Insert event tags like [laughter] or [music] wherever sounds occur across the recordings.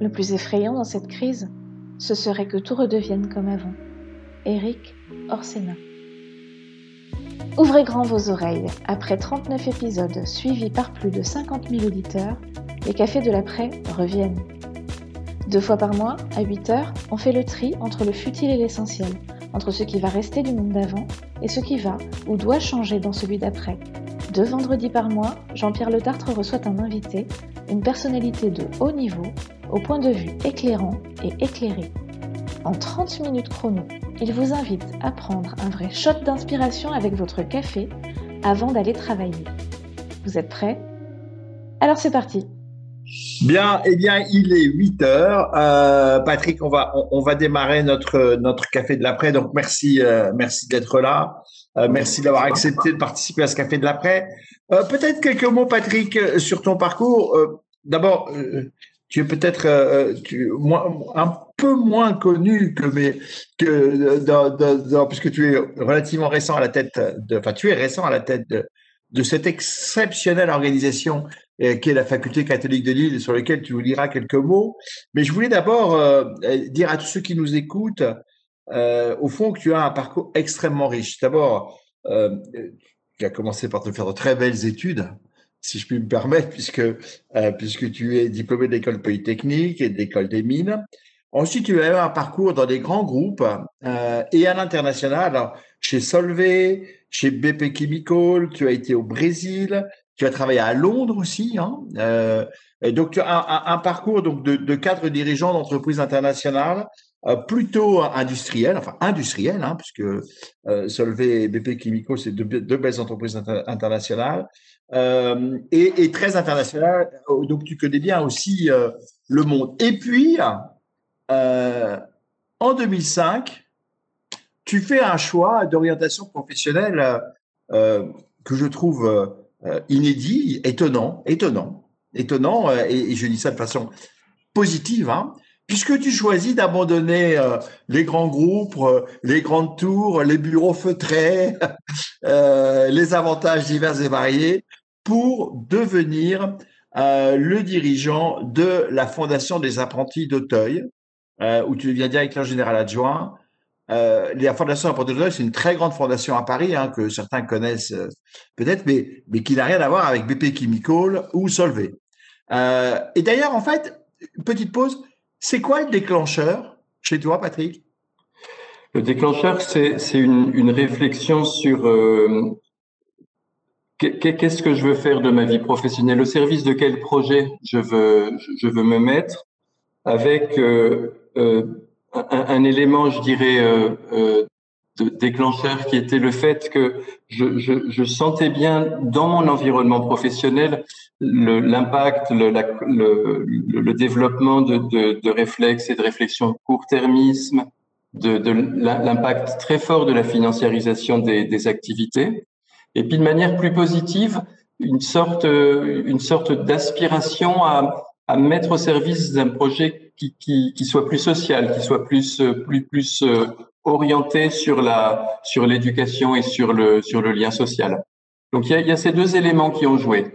Le plus effrayant dans cette crise, ce serait que tout redevienne comme avant. Eric Orsena. Ouvrez grand vos oreilles. Après 39 épisodes suivis par plus de 50 000 auditeurs, les cafés de l'après reviennent. Deux fois par mois, à 8 heures, on fait le tri entre le futile et l'essentiel, entre ce qui va rester du monde d'avant et ce qui va ou doit changer dans celui d'après. Deux vendredis par mois, Jean-Pierre Le Tartre reçoit un invité, une personnalité de haut niveau, au point de vue éclairant et éclairé. En 30 minutes chrono, il vous invite à prendre un vrai shot d'inspiration avec votre café avant d'aller travailler. Vous êtes prêts? Alors c'est parti Bien, eh bien, il est 8 heures. Euh, Patrick, on va, on, va démarrer notre, notre café de l'après. Donc, merci, euh, merci d'être là. Euh, merci d'avoir accepté de participer à ce café de l'après. peut-être quelques mots, Patrick, sur ton parcours. D'abord, tu es peut-être un peu moins connu que mes, que puisque tu es relativement récent à la tête de, enfin, tu es récent à la tête de, de cette exceptionnelle organisation euh, qui est la faculté catholique de Lille, sur laquelle tu nous liras quelques mots. Mais je voulais d'abord euh, dire à tous ceux qui nous écoutent, euh, au fond, que tu as un parcours extrêmement riche. D'abord, tu as commencé par te faire de très belles études, si je puis me permettre, puisque, puisque tu es diplômé de l'école polytechnique et de l'école des mines. Ensuite, tu as eu un parcours dans des grands groupes et à l'international, chez Solvay, chez BP Chemical, tu as été au Brésil, tu as travaillé à Londres aussi. Hein, euh, et donc, tu as un, parcours donc de, de cadre dirigeant d'entreprises internationales euh, plutôt industriel, enfin industriel, hein, puisque euh, Solvay et BP Chemical, c'est deux, deux, belles entreprises internationales, euh, et, très internationales. Donc, tu connais bien aussi euh, le monde. Et puis, euh, en 2005, tu fais un choix d'orientation professionnelle que je trouve euh, inédit, étonnant, étonnant, étonnant, euh, et, je dis ça de façon positive, hein, puisque tu choisis d'abandonner euh, les grands groupes, les grandes tours, les bureaux feutrés, [laughs] les avantages divers et variés, pour devenir le dirigeant de la Fondation des apprentis d'Auteuil, où tu deviens directeur général adjoint, euh, la Fondation Apôtre c'est une très grande fondation à Paris, hein, que certains connaissent euh, peut-être, mais, mais qui n'a rien à voir avec BP Chemical ou Solvay. Euh, et d'ailleurs, en fait, petite pause, c'est quoi le déclencheur chez toi, Patrick? Le déclencheur, c'est une, une, réflexion sur euh, qu'est-ce que je veux faire de ma vie professionnelle, au service de quel projet je veux, je veux me mettre, avec euh, un, un, élément, je dirais, euh, euh, de déclencheur qui était le fait que je, je, je, sentais bien dans mon environnement professionnel l'impact, le, le, le, développement de, de, de, réflexes et de réflexions court-termisme, de, de l'impact très fort de la financiarisation des, des, activités, et puis de manière plus positive, une sorte, une sorte d'aspiration à, mettre au service d'un projet qui, qui, soit plus social, qui soit plus euh, plus plus euh, orienté sur la sur l'éducation et sur le sur le lien social. Donc il y a, il y a ces deux éléments qui ont joué.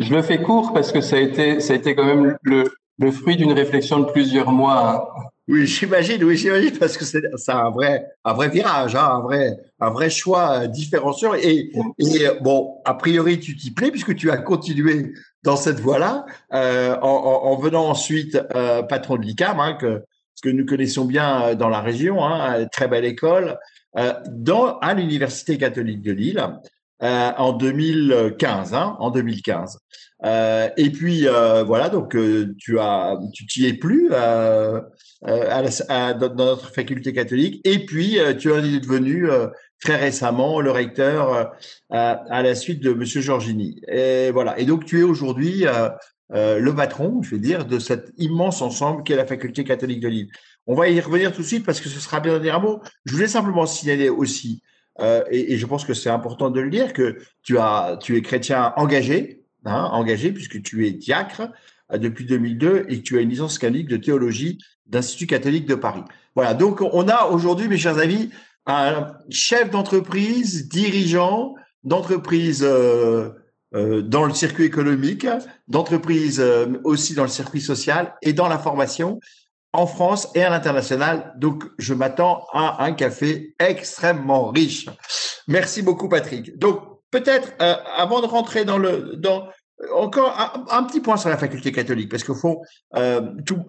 Je le fais court parce que ça a été ça a été quand même le le fruit d'une réflexion de plusieurs mois. Oui, j'imagine, oui, j'imagine, parce que c'est un vrai, un vrai virage, hein, un vrai, un vrai choix différenciant. Et, et bon, a priori, tu t'y plais puisque tu as continué dans cette voie-là, euh, en, en, venant ensuite euh, patron de l'ICAM, hein, que, ce que nous connaissons bien euh, dans la région, hein, très belle école, euh, dans à l'université catholique de Lille euh, en 2015, hein, en 2015. Euh, et puis voilà, donc tu as, tu t'y es plus à, à, dans notre faculté catholique, et puis tu es devenu très récemment le recteur euh, à, la suite de Monsieur Giorgini. Et voilà. Et donc tu es aujourd'hui euh, euh, le patron, je vais dire, de cet immense ensemble qu'est la faculté catholique de Lille. On va y revenir tout de suite parce que ce sera bien un mot. Je voulais simplement signaler aussi, euh, et, et, je pense que c'est important de le dire, que tu as, tu es chrétien engagé, hein, engagé puisque tu es diacre depuis 2002 et que tu as une licence canonique de théologie d'Institut catholique de Paris. Voilà. Donc on a aujourd'hui, mes chers amis, un chef d'entreprise, dirigeant d'entreprise euh, dans le circuit économique, d'entreprises aussi dans le circuit social et dans la formation en France et à l'international. Donc, je m'attends à un café extrêmement riche. Merci beaucoup, Patrick. Donc, peut-être, avant de rentrer dans le, dans, encore un, petit point sur la faculté catholique, parce qu'au fond, tout,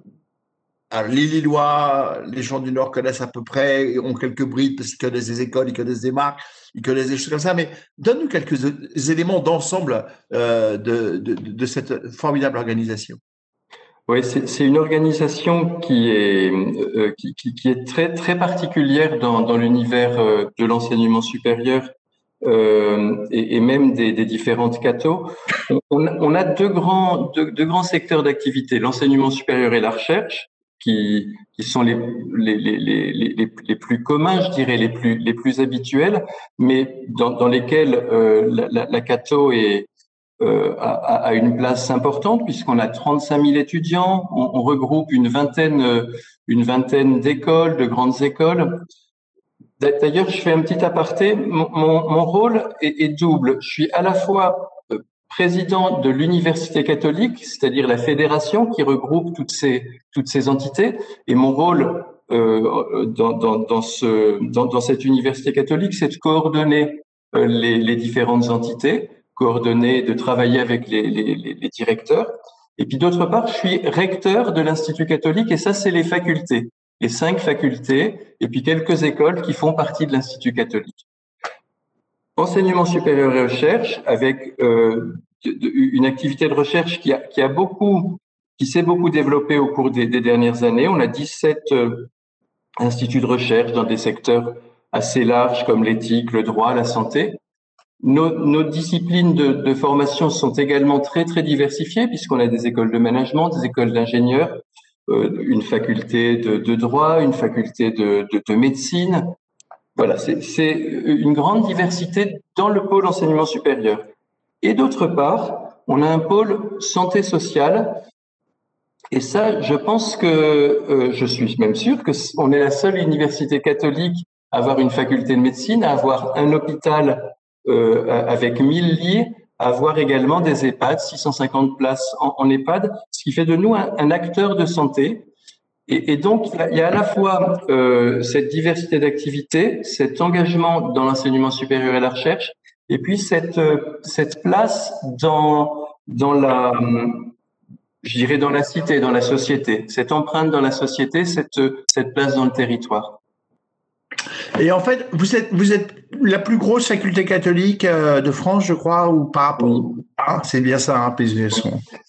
les Lillois, les gens du Nord connaissent à peu près, ont quelques brides parce qu'ils connaissent des écoles, ils connaissent des marques, ils connaissent des choses comme ça. Mais donne-nous quelques éléments d'ensemble euh, de, cette formidable organisation. Oui, c'est une organisation qui est, euh, qui, est très, très particulière dans, l'univers euh, de l'enseignement supérieur euh, et, même des, différentes cathos. On, a deux grands, deux, grands secteurs d'activité, l'enseignement supérieur et la recherche qui, sont les, les, les, les, les, plus communs, je dirais, les plus, les plus habituels, mais dans, lesquels euh, la, la, Cato est, euh, a, a, une place importante puisqu'on a 35 000 étudiants, on, on, regroupe une vingtaine, une vingtaine d'écoles, de grandes écoles. D'ailleurs, je fais un petit aparté. Mon, rôle est, double. Je suis à la fois président de l'université catholique, c'est-à-dire la fédération qui regroupe toutes ces toutes ces entités. Et mon rôle euh, dans, dans, ce, dans, cette université catholique, c'est de coordonner euh, les, différentes entités, coordonner, de travailler avec les, les directeurs. Et puis d'autre part, je suis recteur de l'Institut catholique, et ça, c'est les facultés, les cinq facultés, et puis quelques écoles qui font partie de l'Institut catholique enseignement supérieur et recherche avec euh, une activité de recherche qui a, qui a beaucoup, qui s'est beaucoup développée au cours des, dernières années. On a 17 euh, instituts de recherche dans des secteurs assez larges comme l'éthique, le droit, la santé. Nos, disciplines de, de, formation sont également très très diversifiées puisqu'on a des écoles de management, des écoles d'ingénieurs, une faculté de, droit, une faculté de, de médecine, voilà, c'est une grande diversité dans le pôle enseignement supérieur. Et d'autre part, on a un pôle santé sociale. Et ça, je pense que, euh, je suis même sûr que on est la seule université catholique à avoir une faculté de médecine, à avoir un hôpital euh, avec 1000 lits, avoir également des EHPAD, 650 places en, EHPAD, ce qui fait de nous un, acteur de santé et, et, donc, il y a à la fois euh, cette diversité d'activités, cet engagement dans l'enseignement supérieur et la recherche, et puis cette, euh, cette place dans, dans la, je dirais dans la cité, dans la société, cette empreinte dans la société, cette, cette place dans le territoire. Et en fait, vous êtes, vous êtes la plus grosse faculté catholique euh, de France, je crois, ou pas ah, C'est bien ça, hein,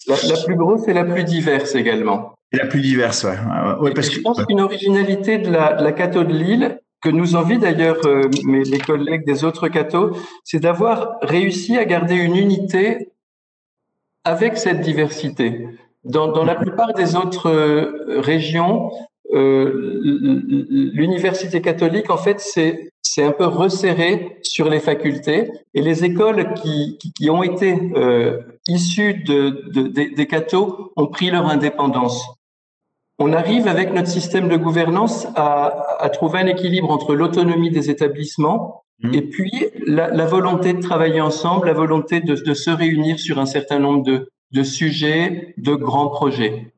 la, la plus grosse et la plus diverse également. Et la plus diverse, ouais. ouais parce je que, pense qu'une originalité de la, de la catho de Lille, que nous envie d'ailleurs euh, mes, les collègues des autres cathos, c'est d'avoir réussi à garder une unité avec cette diversité. Dans, dans la plupart des autres euh, régions, l'université catholique, en fait, c'est c'est un peu resserré sur les facultés et les écoles qui, qui, qui ont été euh, issues de, de, des, des cathos ont pris leur indépendance on arrive avec notre système de gouvernance à, à trouver un équilibre entre l'autonomie des établissements mmh. et puis la, la, volonté de travailler ensemble, la volonté de, se réunir sur un certain nombre de sujets, de grands projets.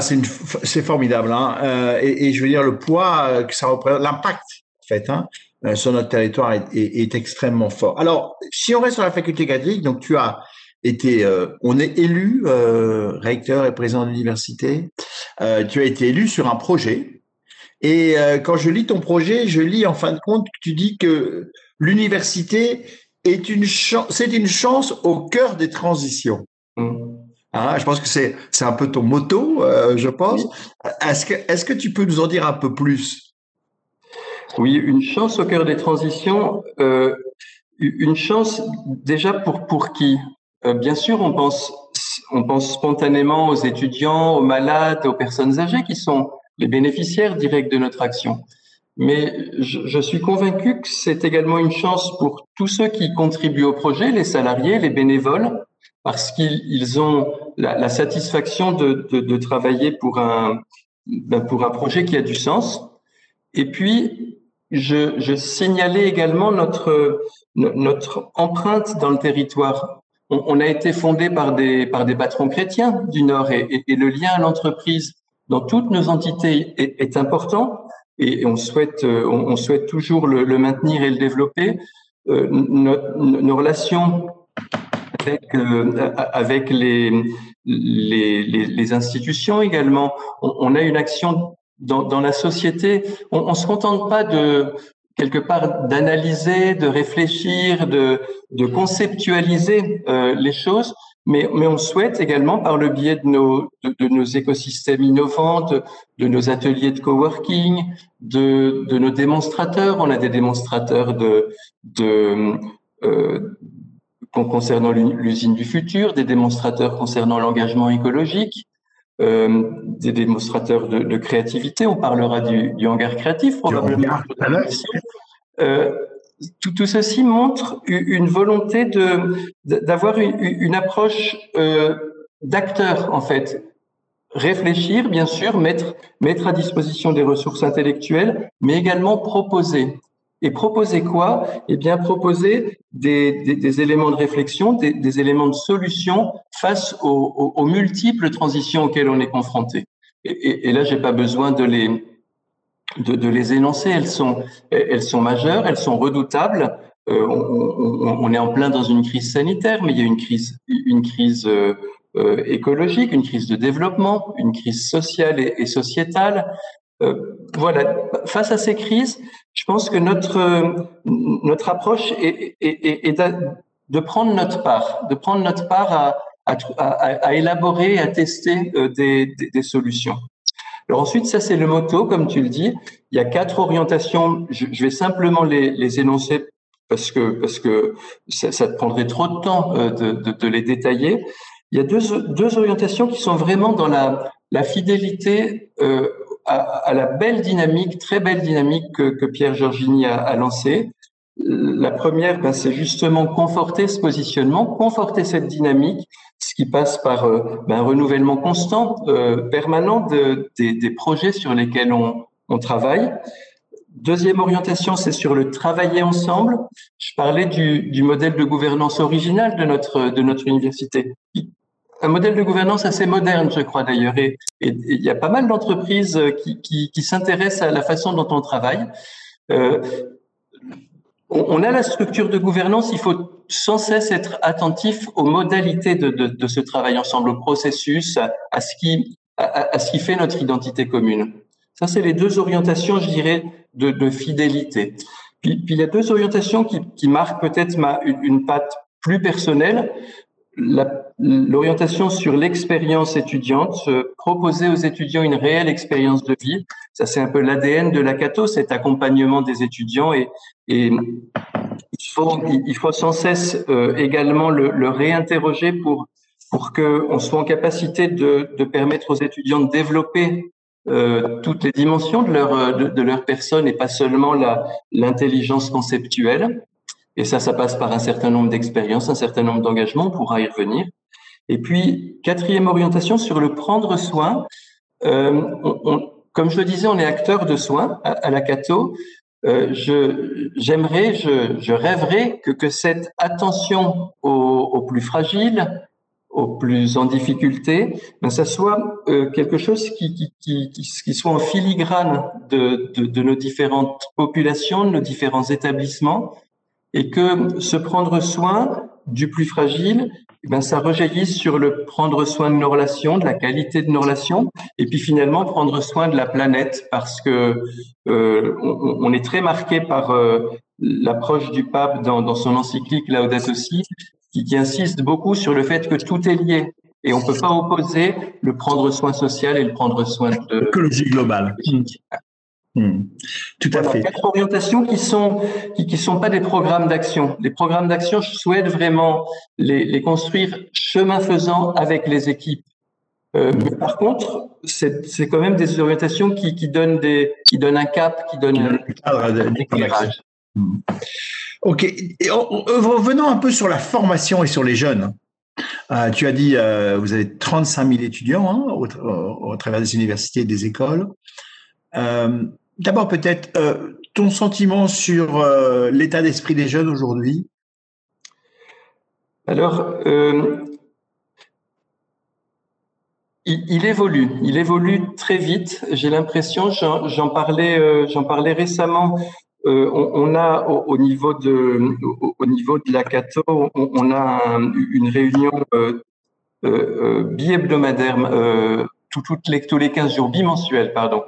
C'est formidable, hein. euh, et, je veux dire le poids euh, que ça représente, l'impact hein, euh, sur notre territoire est, extrêmement fort. Alors, si on reste sur la faculté catholique, donc tu as été, on est élu recteur et président de l'université. Tu as été élu sur un projet. Et quand je lis ton projet, je lis en fin de compte que tu dis que l'université est une chance, c'est une chance au cœur des transitions. Hein, je pense que c'est c'est un peu ton motto, euh, je pense. Est-ce que est-ce que tu peux nous en dire un peu plus? Oui, une chance au cœur des transitions. Euh, une chance déjà pour pour qui? Euh, bien sûr, on pense, on pense spontanément aux étudiants, aux malades, aux personnes âgées qui sont les bénéficiaires directs de notre action. Mais je, je suis convaincu que c'est également une chance pour tous ceux qui contribuent au projet, les salariés, les bénévoles, parce qu'ils ont la, satisfaction de, travailler pour un, ben, pour un projet qui a du sens. Et puis, je, signalais également notre, empreinte dans le territoire. On, a été fondé par des, patrons chrétiens du Nord et, le lien à l'entreprise dans toutes nos entités est, important et on souhaite, on, souhaite toujours le, maintenir et le développer. Euh, nos, relations avec, euh, avec les, les, les, institutions également, on, a une action dans, dans la société. On ne se contente pas de, quelque part d'analyser, de réfléchir, de, de conceptualiser euh, les choses, mais, mais on souhaite également, par le biais de nos, de, nos écosystèmes innovants, de, nos ateliers de coworking, de, de nos démonstrateurs, on a des démonstrateurs de, de euh, concernant l'usine du futur, des démonstrateurs concernant l'engagement écologique, euh, des démonstrateurs de, de, créativité. On parlera du, du hangar créatif probablement. Euh, tout, tout, ceci montre une volonté de d'avoir une, une, approche euh, d'acteur en fait. Réfléchir, bien sûr, mettre mettre à disposition des ressources intellectuelles, mais également proposer. Et proposer quoi? Eh bien, proposer des, éléments de réflexion, des, éléments de solution face aux, multiples transitions auxquelles on est confronté. Et, et, et là, j'ai pas besoin de les de, les énoncer. Elles sont elles sont majeures, elles sont redoutables. Euh, on, est en plein dans une crise sanitaire, mais il y a une crise une crise euh, euh écologique, une crise de développement, une crise sociale et sociétale. Euh, voilà, face à ces crises, je pense que notre notre approche est, de prendre notre part, de prendre notre part à, à, à, élaborer, à tester euh, des, solutions. Alors ensuite, ça c'est le motto, comme tu le dis. Il y a quatre orientations. Je, vais simplement les, énoncer parce que parce que ça, te prendrait trop de temps euh, de, les détailler. Il y a deux, deux orientations qui sont vraiment dans la, fidélité euh, à, la belle dynamique, très belle dynamique que, Pierre Georgini a, a lancée. La première, ben, c'est justement conforter ce positionnement, conforter cette dynamique, ce qui passe par euh, ben, un renouvellement constant, euh, permanent de, des, projets sur lesquels on, travaille. Deuxième orientation, c'est sur le travailler ensemble. Je parlais du, modèle de gouvernance original de notre université un modèle de gouvernance assez moderne, je crois d'ailleurs. Et, il y a pas mal d'entreprises qui, qui, s'intéressent à la façon dont on travaille. Euh, on, a la structure de gouvernance, il faut sans cesse être attentif aux modalités de, ce travail ensemble, au processus, à, ce qui, fait notre identité commune. Ça, c'est les deux orientations, je dirais, de, fidélité. Puis, il y a deux orientations qui, marquent peut-être une patte plus personnelle l'orientation sur l'expérience étudiante, proposer aux étudiants une réelle expérience de vie. Ça, c'est un peu l'ADN de la Cato, cet accompagnement des étudiants et, et il faut, il faut sans cesse euh, également le, le, réinterroger pour, pour qu'on soit en capacité de, de, permettre aux étudiants de développer euh, toutes les dimensions de leur, de, de leur personne et pas seulement l'intelligence conceptuelle. Et ça, ça passe par un certain nombre d'expériences, un certain nombre d'engagements, on pourra y revenir. Et puis, quatrième orientation sur le prendre soin. Euh, on, on, comme je le disais, on est acteur de soins à, à la Cato. Euh, je, j'aimerais, je, je rêverais que, que cette attention aux, aux, plus fragiles, aux plus en difficulté, ben ça soit euh, quelque chose qui, qui, qui, qui, soit en filigrane de, de, de nos différentes populations, de nos différents établissements, et que se prendre soin du plus fragile, eh ben, ça rejaillisse sur le prendre soin de nos relations, de la qualité de nos relations, et puis finalement prendre soin de la planète, parce que euh, on, on, est très marqué par euh, l'approche du pape dans, dans, son encyclique Laudato Si, qui, qui insiste beaucoup sur le fait que tout est lié. Et on ne peut pas opposer le prendre soin social et le prendre soin de l'écologie globale. Hmm. Tout à fait. Quatre orientations qui sont qui, qui sont pas des programmes d'action. Les programmes d'action, je souhaite vraiment les, les, construire chemin faisant avec les équipes. Euh, mais par contre, c'est quand même des orientations qui, qui donnent des qui donnent un cap, qui donnent un, éclairage. Hmm. Ok. Et revenons un peu sur la formation et sur les jeunes. Euh, tu as dit, euh, vous avez 35 000 étudiants hein, au, au, au, travers des universités et des écoles. Euh, d'abord peut-être ton sentiment sur l'état d'esprit des jeunes aujourd'hui? Alors, il, évolue, il évolue très vite. J'ai l'impression, j'en parlais, j'en parlais récemment euh, on, a au, niveau de au, niveau de la Cato, on, a une réunion euh, euh, bi-hebdomadaire, les, tous les 15 jours, bimensuels, pardon,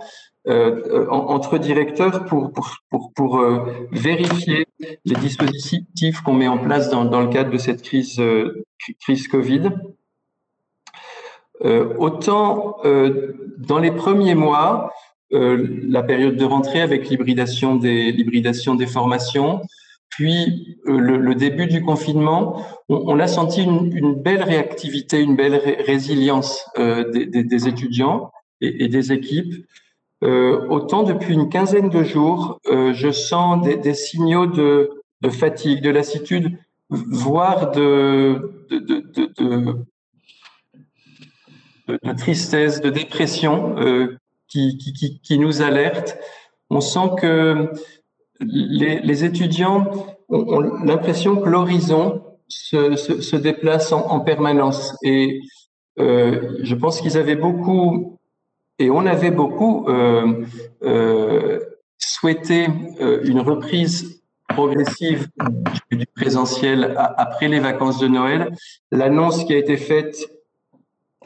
entre directeurs pour, pour, pour, vérifier les dispositifs qu'on met en place dans, dans, le cadre de cette crise, crise Covid. autant dans les premiers mois, euh, la période de rentrée avec l'hybridation des, l'hybridation des formations, puis euh, le, début du confinement, on, a senti une, belle réactivité, une belle résilience euh, des, étudiants et, des équipes. Autant depuis une quinzaine de jours, je sens des, signaux de, fatigue, de lassitude, voire de, tristesse, de dépression qui, nous alerte. On sent que les, étudiants ont, l'impression que l'horizon se, déplace en, permanence. Et euh, je pense qu'ils avaient beaucoup, et on avait beaucoup euh, euh, souhaité une reprise progressive du présentiel après les vacances de Noël. L'annonce qui a été faite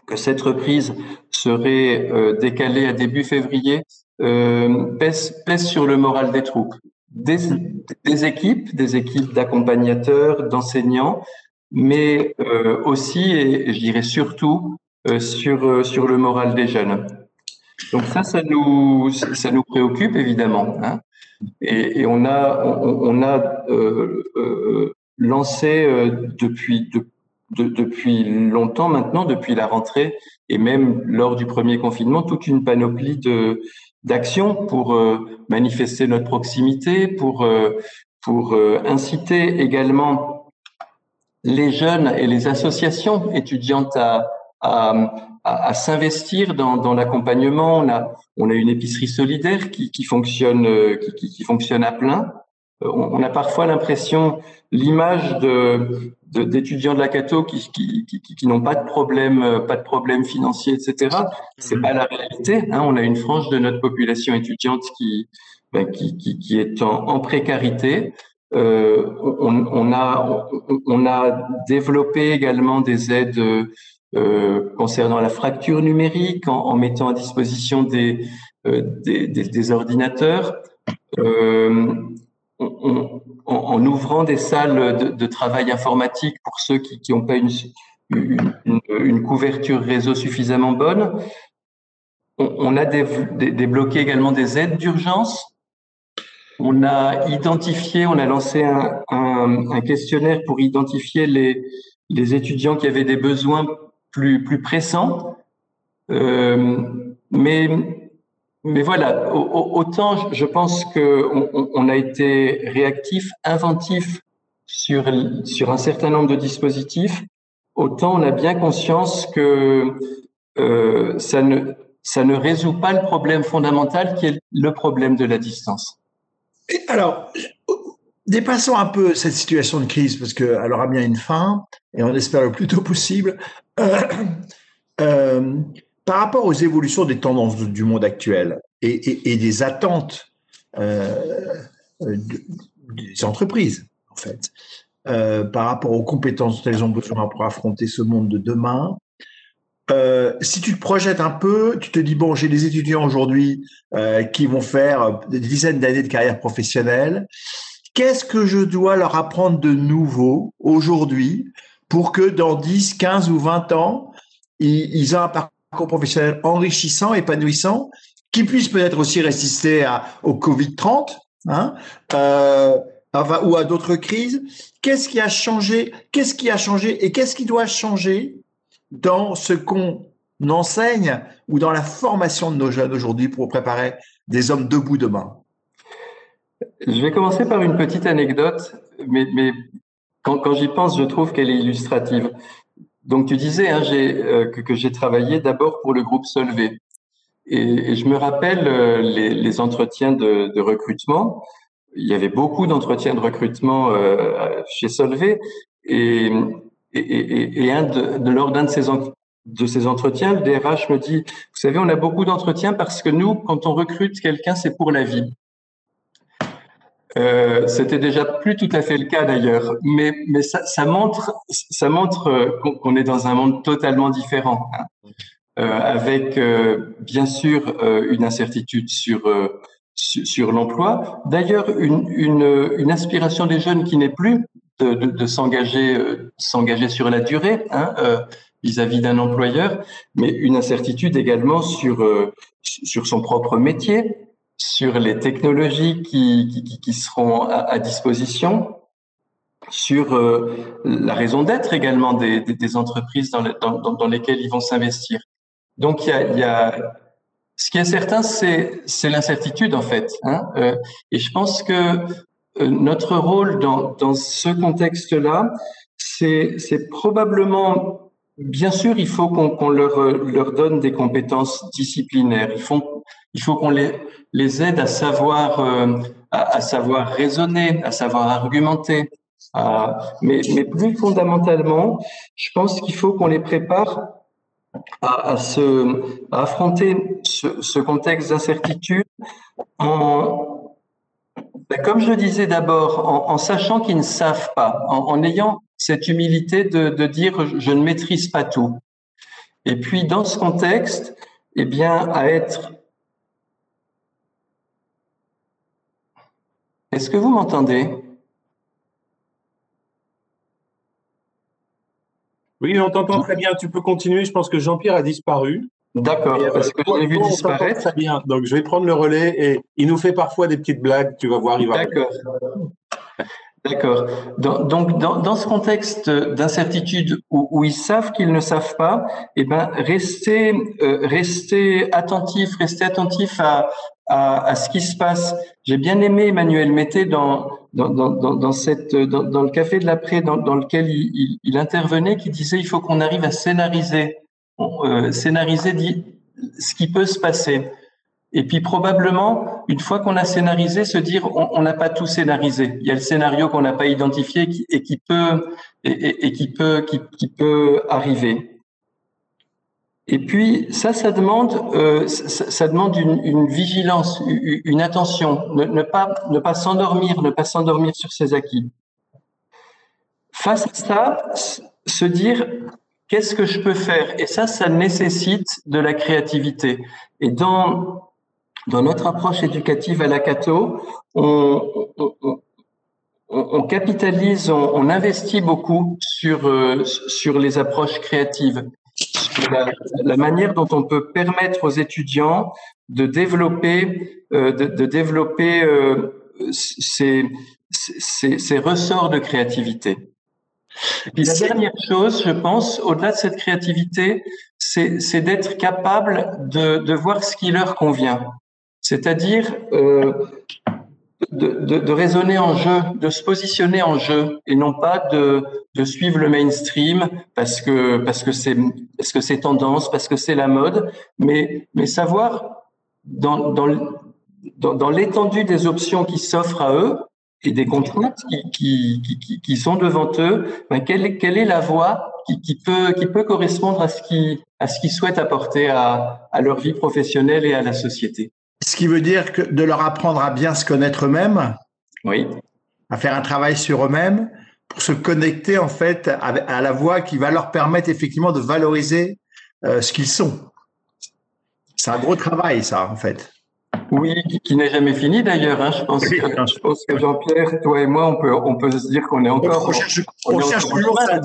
que cette reprise serait euh, décalée à début février euh, pèse, pèse, sur le moral des troupes, des, des équipes, des équipes d'accompagnateurs, d'enseignants, mais euh, aussi et je dirais surtout euh, sur euh, sur le moral des jeunes. Donc ça, ça nous préoccupe évidemment. Hein. Et, on a on a lancé depuis, depuis depuis longtemps maintenant, depuis la rentrée et même lors du premier confinement, toute une panoplie de d'actions pour euh, manifester notre proximité, pour euh, pour euh, inciter également les jeunes et les associations étudiantes à, à, s'investir dans, dans l'accompagnement. On a on a une épicerie solidaire qui, qui fonctionne qui, qui, fonctionne à plein. On, a parfois l'impression l'image de d'étudiants de, la Cato qui, qui, qui, qui n'ont pas de problème, euh, pas de problème financier, etc. C'est pas la réalité. Hein. On a une frange de notre population étudiante qui, ben, qui, est en, en précarité. Euh, on, on, a, on, a développé également des aides euh, concernant la fracture numérique en, mettant à disposition des, euh, ordinateurs. Euh, en, ouvrant des salles de, travail informatique pour ceux qui n'ont pas une, couverture réseau suffisamment bonne. On, a débloqué également des aides d'urgence. On a identifié, on a lancé un, questionnaire pour identifier les, étudiants qui avaient des besoins plus, pressants. Euh, mais mais voilà, autant je pense qu'on on a été réactif, inventif sur, sur un certain nombre de dispositifs, autant on a bien conscience que euh, ça, ne, ça ne résout pas le problème fondamental qui est le problème de la distance. alors, dépassons un peu cette situation de crise parce qu'elle aura bien une fin et on espère le plus tôt possible. Euh, [coughs] euh, par rapport aux évolutions des tendances du monde actuel et, des attentes euh, des entreprises, en fait, euh, par rapport aux compétences dont elles ont besoin pour affronter ce monde de demain, euh, si tu te projettes un peu, tu te dis bon, j'ai des étudiants aujourd'hui qui vont faire des dizaines d'années de carrière professionnelle. Qu'est-ce que je dois leur apprendre de nouveau aujourd'hui pour que dans 10, 15 ou 20 ans, ils, aient un parcours professionnel enrichissant, épanouissant, qui puisse peut-être aussi résister au Covid-30 hein, euh, ou à d'autres crises. Qu'est-ce qui a changé Qu'est-ce qui a changé Et qu'est-ce qui doit changer dans ce qu'on enseigne ou dans la formation de nos jeunes aujourd'hui pour préparer des hommes debout demain? Je vais commencer par une petite anecdote, mais quand, quand j'y pense, je trouve qu'elle est illustrative. Donc tu disais hein, euh, que, j'ai travaillé d'abord pour le groupe Solvay. Et, je me rappelle euh, les, les entretiens de, de, recrutement. Il y avait beaucoup d'entretiens de recrutement euh, chez Solvay. Et, et, et un de, lors d'un de ces, de ces entretiens, le DRH me dit, vous savez, on a beaucoup d'entretiens parce que nous, quand on recrute quelqu'un, c'est pour la vie. Euh, C'était déjà plus tout à fait le cas d'ailleurs, mais, mais ça, ça, montre, ça montre euh, qu'on est dans un monde totalement différent, hein. euh, avec euh, bien sûr euh, une incertitude sur sur, sur l'emploi. D'ailleurs, une, une, une, aspiration des jeunes qui n'est plus de, de, de s'engager sur la durée hein, vis-à-vis d'un employeur, mais une incertitude également sur sur son propre métier, sur les technologies qui, qui, qui seront à, disposition, sur euh, la raison d'être également des, des, des entreprises dans, dans, dans, lesquelles ils vont s'investir. Donc, il y a, y a, ce qui est certain, c'est, c'est l'incertitude en fait. Hein euh, et je pense que euh, notre rôle dans, dans ce contexte-là, c'est, c'est probablement, bien sûr, il faut qu'on, qu'on leur, leur donne des compétences disciplinaires. Il faut, il faut qu'on les, les aide à savoir, euh, à, savoir raisonner, à savoir argumenter. mais, mais plus fondamentalement, je pense qu'il faut qu'on les prépare à, se, affronter ce, contexte d'incertitude en, ben, comme je disais d'abord, en, sachant qu'ils ne savent pas, en, en ayant cette humilité de, de, dire je ne maîtrise pas tout. Et puis dans ce contexte, eh bien, à être Est-ce que vous m'entendez? Oui, on t'entend très bien. Tu peux continuer. Je pense que Jean-Pierre a disparu. D'accord, euh, parce que je l'ai vu disparaître. Très bien. Donc, je vais prendre le relais et il nous fait parfois des petites blagues. Tu vas voir, il va. D'accord. D'accord. donc, dans, dans, ce contexte d'incertitude où, où, ils savent qu'ils ne savent pas, eh ben, restez, euh, restez attentifs, restez attentifs à, à, à, ce qui se passe. J'ai bien aimé Emmanuel Mété dans, dans, dans, dans, cette, dans, le café de l'après dans, dans lequel il, il, intervenait, qui disait il faut qu'on arrive à scénariser, euh, scénariser ce qui peut se passer. Et puis probablement, une fois qu'on a scénarisé, se dire on n'a pas tout scénarisé. Il y a le scénario qu'on n'a pas identifié et qui peut et, et, qui peut qui, peut arriver. Et puis ça, ça demande euh, ça, demande une, vigilance, une attention, ne, pas ne pas s'endormir, ne pas s'endormir sur ses acquis. Face à ça, se dire qu'est-ce que je peux faire? Et ça, ça nécessite de la créativité. Et dans dans notre approche éducative à la Cato, on, on, capitalise, on, investit beaucoup sur, euh, sur les approches créatives, la, la, manière dont on peut permettre aux étudiants de développer, euh, de, de, développer euh, ces, ces, ces, ressorts de créativité. Et puis la dernière chose, je pense, au-delà de cette créativité, c'est d'être capable de, de voir ce qui leur convient c'est-à-dire euh, de, de, de, raisonner en jeu, de se positionner en jeu et non pas de, de suivre le mainstream parce que parce que c'est parce que c'est tendance, parce que c'est la mode, mais mais savoir dans dans, dans, l'étendue des options qui s'offrent à eux et des contraintes qui, qui, qui, sont devant eux, ben quelle, quelle est la voie qui, qui, peut, qui peut correspondre à ce qu'ils à ce qu'ils souhaitent apporter à, à leur vie professionnelle et à la société? Ce qui veut dire que de leur apprendre à bien se connaître eux-mêmes, oui. à faire un travail sur eux-mêmes pour se connecter en fait à, la voix qui va leur permettre effectivement de valoriser euh, ce qu'ils sont. C'est un gros travail, ça, en fait. Oui, qui n'est jamais fini d'ailleurs. Hein. Je pense oui, que, je pense que Jean-Pierre, toi et moi, on peut, on peut se dire qu'on est encore. On cherche, on cherche toujours ça.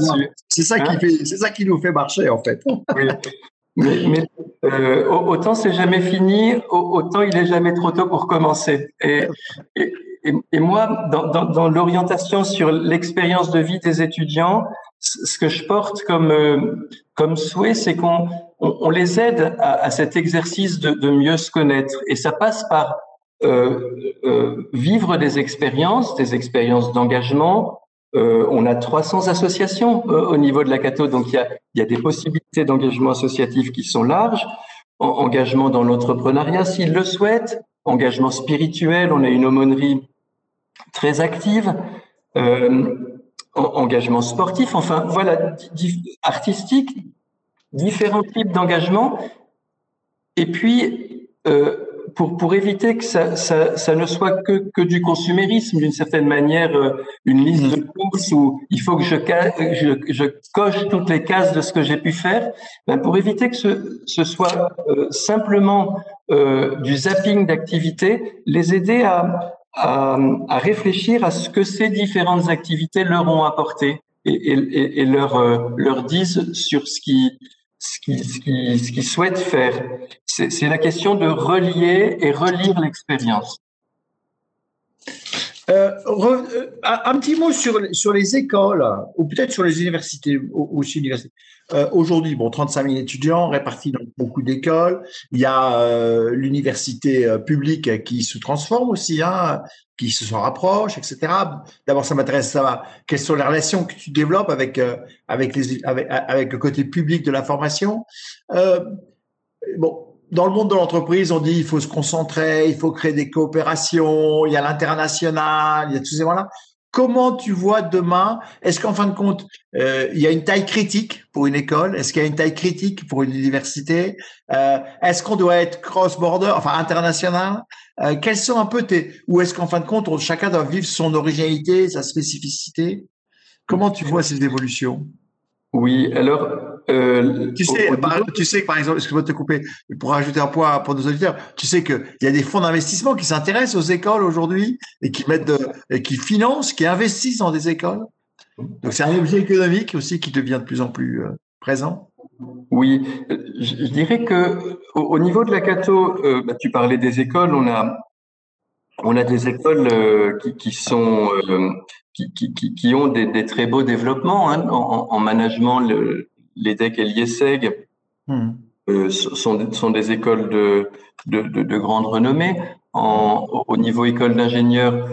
C'est ça qui fait, c'est ça qui nous fait marcher en fait. Oui. [laughs] Mais, euh, autant c'est jamais fini, autant il est jamais trop tôt pour commencer. Et, et, et moi, dans, dans, dans l'orientation sur l'expérience de vie des étudiants, ce que je porte comme euh, comme souhait, c'est qu'on on, on, les aide à, à cet exercice de, de, mieux se connaître. Et ça passe par euh, euh, vivre des expériences, des expériences d'engagement, euh, on a 300 associations euh, au niveau de la Cato, donc il y a, des possibilités d'engagement associatif qui sont larges. engagement dans l'entrepreneuriat s'ils le souhaitent, engagement spirituel, on a une aumônerie très active, euh, engagement sportif, enfin voilà, artistique, différents types d'engagement. Et puis, pour, pour éviter que ça, ça, ça ne soit que, que du consumérisme, d'une certaine manière, euh, une liste de courses où il faut que je, je, je coche toutes les cases de ce que j'ai pu faire, ben pour éviter que ce, ce soit euh, simplement euh, du zapping d'activités, les aider à, à, à, réfléchir à ce que ces différentes activités leur ont apporté et, et, et leur, euh, leur disent sur ce qui, ce qu'ils ce souhaitent faire. C'est la question de relier et relire l'expérience. Euh, euh un petit mot sur, sur les écoles, ou peut-être sur les universités, aussi universités. Euh, Aujourd'hui, bon, 35 000 étudiants répartis dans beaucoup d'écoles. Il y a euh, l'université publique qui se transforme aussi, hein, qui se rapproche, etc. D'abord, ça m'intéresse à quelles sont les relations que tu développes avec avec les avec, avec le côté public de la formation. bon, dans le monde de l'entreprise, on dit il faut se concentrer, il faut créer des coopérations, il y a l'international, il y a tous ces voilà. Comment tu vois demain Est-ce qu'en fin de compte, euh, il y a une taille critique pour une école? Est-ce qu'il y a une taille critique pour une université? Euh, Est-ce qu'on doit être cross-border, enfin international? Euh, Quels sont un peu tes Ou est-ce qu'en fin de compte, chacun doit vivre son originalité, sa spécificité? Comment tu vois ces évolutions? Oui, alors euh, tu sais, tu sais par exemple, excuse-moi de te couper, pour rajouter un point pour nos auditeurs, tu sais qu'il y a des fonds d'investissement qui s'intéressent aux écoles aujourd'hui et qui mettent, de, et qui financent, qui investissent dans des écoles. Donc c'est un objet économique aussi qui devient de plus en plus euh, présent. Oui, je, dirais que au, niveau de la Cato, euh, bah, tu parlais des écoles, on a on a des écoles euh, qui, qui, sont euh, qui, qui, qui, ont des, des, très beaux développements hein, en, en, management. Le, l'EDEC et l'IESEG hmm. euh, sont, sont des écoles de, de, de, de grande renommée. En, au niveau école d'ingénieurs,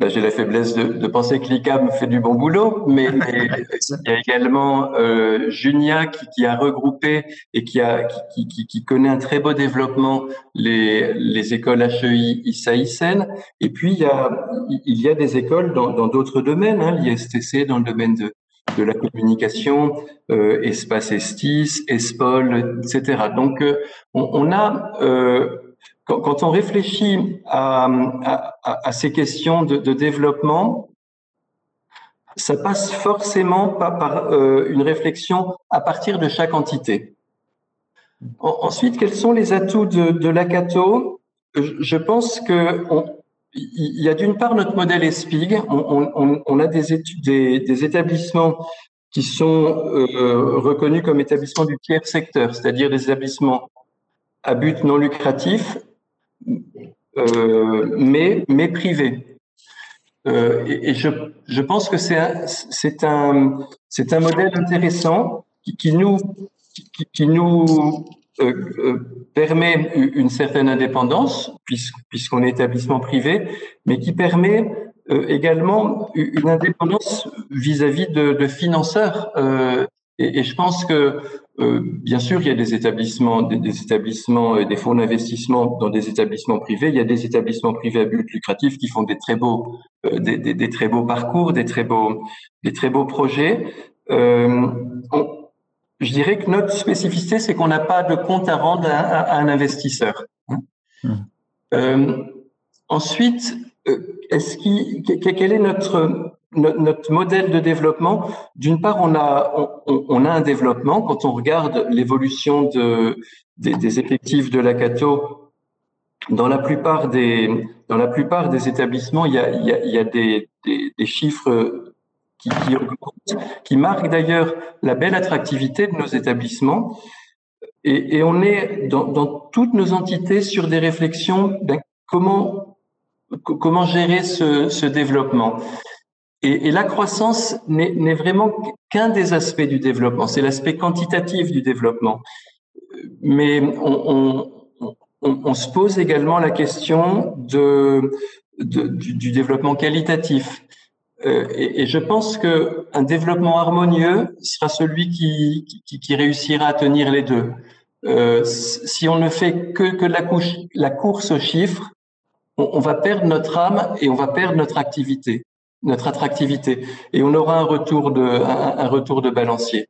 bah, j'ai la faiblesse de, de, penser que l'ICAM fait du bon boulot, [laughs] mais, il y a également euh, Junia qui, qui, a regroupé et qui, a, qui, qui, qui, connaît un très beau développement les, les écoles HEI, ISA, ISEN. Et puis, il y a, il y a des écoles dans d'autres domaines, hein, l'ISTC dans le domaine de, de la communication, euh, Espace Estis, Espol, etc. Donc, euh, on, a, euh, quand, on réfléchit à, ces questions de, développement, ça passe forcément par, par une réflexion à partir de chaque entité. ensuite, quels sont les atouts de, l'ACATO Je pense que on, il y a d'une part notre modèle ESPIG. On, a des, établissements qui sont euh, reconnus comme établissements du tiers secteur, c'est-à-dire des établissements à but non lucratif, euh, mais, mais privés. Euh, et, je, je, pense que c'est un, un, modèle intéressant qui, nous, qui, nous permet une certaine indépendance, puisqu'on est établissement privé, mais qui permet euh, également une indépendance vis-à-vis de, financeurs. Et, je pense que, bien sûr, il y a des établissements, des, des établissements, des fonds d'investissement dans des établissements privés. Il y a des établissements privés à but lucratif qui font des très beaux, des, très beaux parcours, des très beaux, des très beaux projets. Euh, je dirais que notre spécificité, c'est qu'on n'a pas de compte à rendre à, un investisseur. Mmh. Euh, ensuite, euh, est-ce qui, quel est notre, notre modèle de développement? D'une part, on a, on, on, a un développement. Quand on regarde l'évolution de, des, des, effectifs de la Cato, dans la plupart des, dans la plupart des établissements, il y a, il y a, il y a des, des, des chiffres qui, marque d'ailleurs la belle attractivité de nos établissements. Et, on est dans, toutes nos entités sur des réflexions comment, comment gérer ce, développement. Et, la croissance n'est vraiment qu'un des aspects du développement, c'est l'aspect quantitatif du développement. Mais on, se pose également la question de, du, développement qualitatif. Euh, et, je pense que un développement harmonieux sera celui qui, qui, réussira à tenir les deux. euh, si on ne fait que, que la, course aux chiffres, on, va perdre notre âme et on va perdre notre activité, notre attractivité, et on aura un retour de, un, retour de balancier.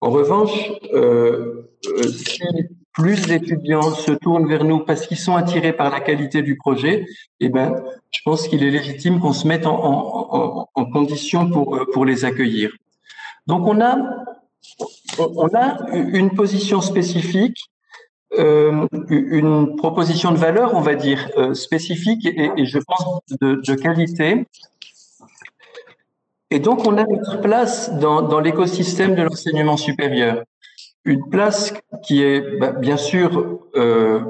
En revanche, euh si plus d'étudiants se tournent vers nous parce qu'ils sont attirés par la qualité du projet, eh ben, je pense qu'il est légitime qu'on se mette en, condition pour, euh, pour les accueillir. Donc on a, a une position spécifique, euh, une proposition de valeur, on va dire, euh, spécifique et, je pense de, qualité. Et donc on a notre place dans l'écosystème de l'enseignement supérieur une place qui est, bah, bien sûr, euh,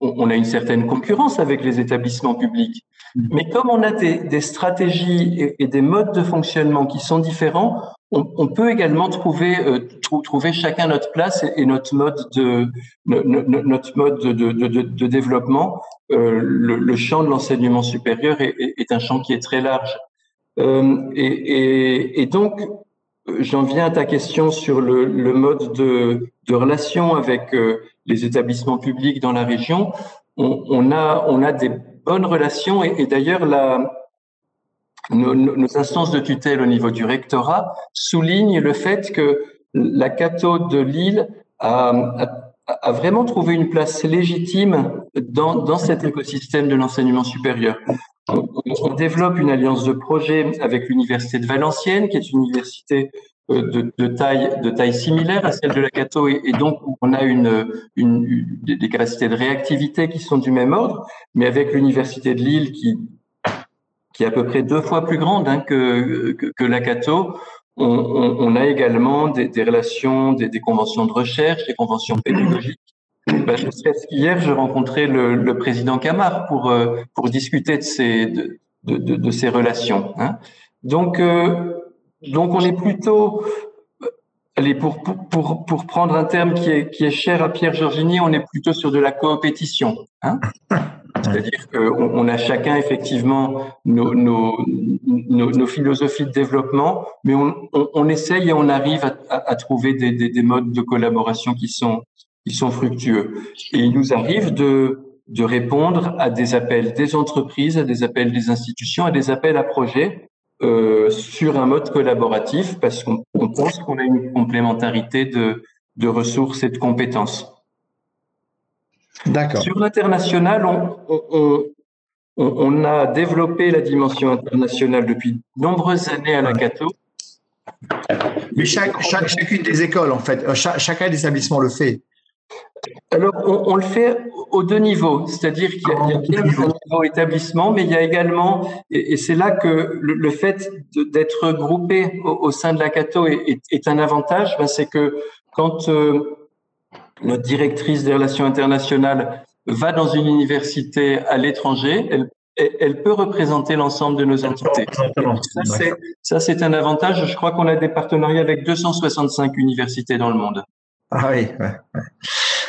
on, a une certaine concurrence avec les établissements publics, mm. mais comme on a des, des stratégies et, des modes de fonctionnement qui sont différents, on, on peut également trouver euh, trouver chacun notre place et, notre mode de notre mode de, de, de, de développement. Euh, le, le, champ de l'enseignement supérieur est, est, un champ qui est très large. Euh, et, et, donc, J'en viens à ta question sur le, le mode de, de, relation avec euh, les établissements publics dans la région. On, on, a, on a des bonnes relations et, d'ailleurs nos, nos, instances de tutelle au niveau du rectorat soulignent le fait que la cathode de Lille a, a, a, vraiment trouvé une place légitime dans, dans cet écosystème de l'enseignement supérieur. On, développe une alliance de projets avec l'université de Valenciennes, qui est une université euh, de, taille similaire à celle de la Cato, et, donc on a des capacités de réactivité qui sont du même ordre, mais avec l'université de Lille qui est à peu près deux fois plus grande hein, que, que, on, a également des, relations, des, conventions de recherche, des conventions pédagogiques ben, je sais rencontrais le, président Camar pour, euh, pour discuter de ces, de, de, ces relations. Hein. Donc, euh, donc, on est plutôt, allez, pour, pour, pour prendre un terme qui est, qui est cher à Pierre Georgini, on est plutôt sur de la coopétition. Hein. C'est-à-dire qu'on on a chacun effectivement nos, nos, nos, philosophies de développement, mais on, on, essaye et on arrive à, trouver des, des, modes de collaboration qui sont, qui sont fructueux. Et il nous arrive de, de répondre à des appels des entreprises, à des appels des institutions, à des appels à projets euh, sur un mode collaboratif parce qu'on pense qu'on a une complémentarité de, de ressources et de compétences. D'accord. Sur l'international, on, on, on, on, a développé la dimension internationale depuis de nombreuses années à la Cato. Mais chaque, chaque, chacune des écoles, en fait, euh, chaque, chacun des établissements le fait. Alors, on, on, le fait aux deux niveaux, c'est-à-dire qu'il y a, il y a un niveau établissement, mais il y a également, et, et c'est là que le, le fait d'être groupé au, au, sein de la Cato est, est, est un avantage, ben c'est que quand euh, notre directrice des relations internationales va dans une université à l'étranger, elle, elle, peut représenter l'ensemble de nos entités. Ça, c'est un avantage. Je crois qu'on a des partenariats avec 265 universités dans le monde. Ah oui. Ouais, ouais.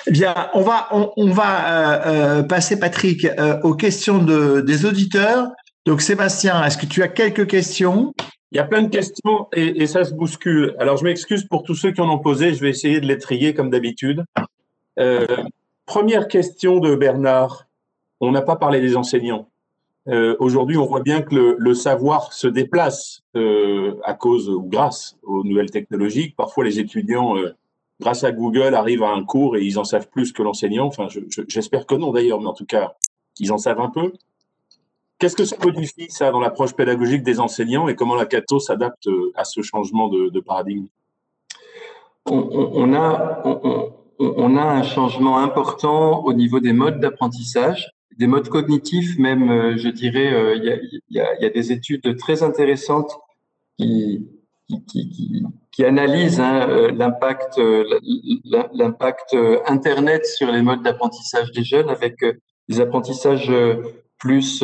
Bien, on va on, va euh, euh, passer Patrick euh, aux questions de, des auditeurs. Donc Sébastien, est-ce que tu as quelques questions? Il y a plein de questions et, ça se bouscule. Alors je m'excuse pour tous ceux qui en ont posé. Je vais essayer de les trier comme d'habitude. Première question de Bernard. On n'a pas parlé des enseignants. Aujourd'hui, on voit bien que le, le savoir se déplace à cause ou grâce aux nouvelles technologies. Parfois, les étudiants grâce à Google, arrivent à un cours et ils en savent plus que l'enseignant. Enfin, j'espère je, que non d'ailleurs, mais en tout cas, ils en savent un peu. Qu'est-ce que ça modifie, ça, dans l'approche pédagogique des enseignants et comment la Cato s'adapte euh, à ce changement de, paradigme? On, a, on, a un changement important au niveau des modes d'apprentissage, des modes cognitifs même, euh, je dirais, euh, il y, a, des études très intéressantes qui, qui, analyse hein, euh, l'impact euh, l'impact euh, internet sur les modes d'apprentissage des jeunes avec des apprentissages plus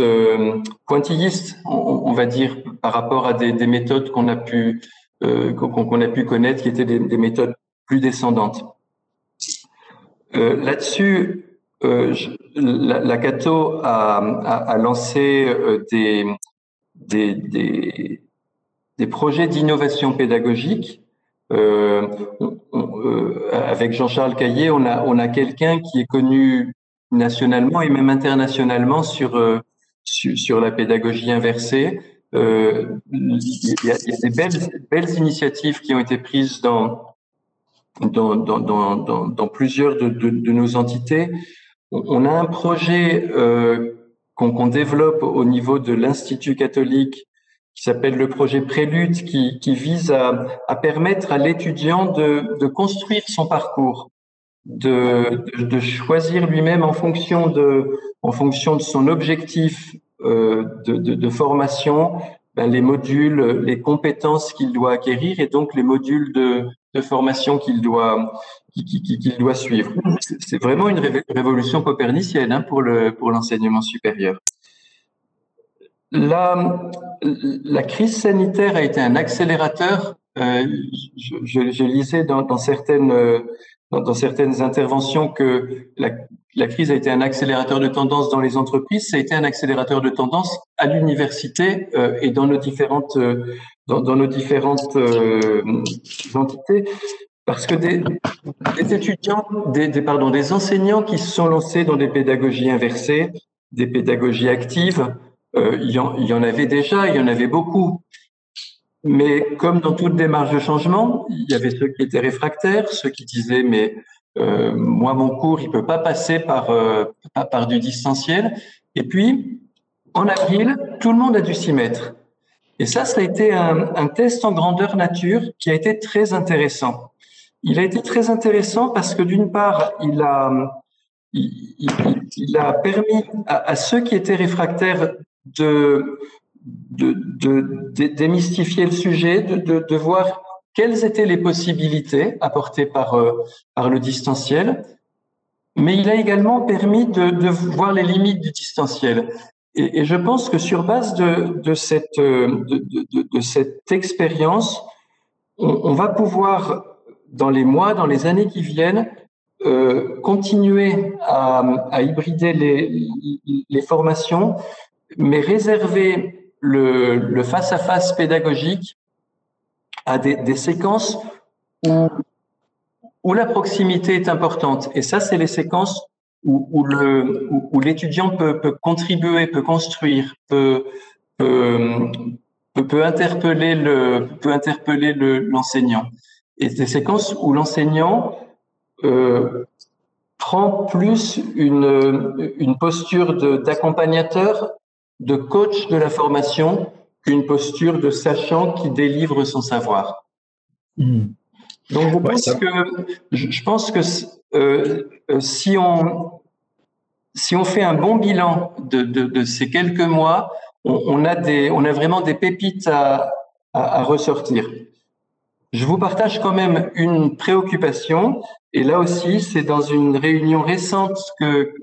pointillistes, on, va dire, par rapport à des, des méthodes qu'on a pu a pu connaître, qui étaient des, des méthodes plus descendantes. Là-dessus, la, Cato a, a, lancé des, des des projets d'innovation pédagogique Euh, euh, avec Jean-Charles Caillé, on a, on a quelqu'un qui est connu nationalement et même internationalement sur, euh, sur, la pédagogie inversée. il, y a, des belles, belles initiatives qui ont été prises dans, dans, dans, dans, plusieurs de, de, nos entités. On a un projet qu'on développe au niveau de l'Institut catholique qui s'appelle le projet Prélude, qui, qui vise à, à, permettre à l'étudiant de, de, construire son parcours, de, de, choisir lui-même en fonction de, en fonction de son objectif euh, de, formation, ben, les modules, les compétences qu'il doit acquérir et donc les modules de, formation qu'il doit qu'il doit suivre. C'est vraiment une révolution copernicienne hein, pour le pour l'enseignement supérieur. La, la crise sanitaire a été un accélérateur. Euh, je, je, je, lisais dans, dans certaines dans, dans, certaines interventions que la, la, crise a été un accélérateur de tendance dans les entreprises. Ça a été un accélérateur de tendance à l'université euh, et dans nos différentes euh, dans, dans, nos différentes euh, entités. Parce que des, des étudiants, des, des, pardon, des enseignants qui se sont lancés dans des pédagogies inversées, des pédagogies actives, euh, il, y en, y en avait déjà, il y en avait beaucoup. Mais comme dans toute démarche de changement, il y avait ceux qui étaient réfractaires, ceux qui disaient mais euh, moi mon cours il peut pas passer par euh, par du distanciel. Et puis en avril, tout le monde a dû s'y mettre. Et ça, ça a été un, test en grandeur nature qui a été très intéressant. Il a été très intéressant parce que d'une part, il a il, a permis à, ceux qui étaient réfractaires de, de, de, démystifier le sujet, de, de, de, voir quelles étaient les possibilités apportées par, euh, par le distanciel, mais il a également permis de, de voir les limites du distanciel. Et, je pense que sur base de, de, cette, euh, de, de cette expérience, on, on, va pouvoir, dans les mois, dans les années qui viennent, euh, continuer à, à hybrider les, les formations mais réserver le, face-à-face pédagogique à des, séquences où, où, la proximité est importante. Et ça, c'est les séquences où, l'étudiant peut, contribuer, peut construire, peut, peut, peut interpeller le, peut interpeller l'enseignant. et des séquences où l'enseignant euh, prend plus une, une posture d'accompagnateur de coach de la formation qu'une posture de sachant qui délivre son savoir. Hmm. Donc je pense que je pense que euh, euh, si on si on fait un bon bilan de, de, de ces quelques mois, on, on, a des on a vraiment des pépites à, à, à, ressortir. Je vous partage quand même une préoccupation et là aussi c'est dans une réunion récente que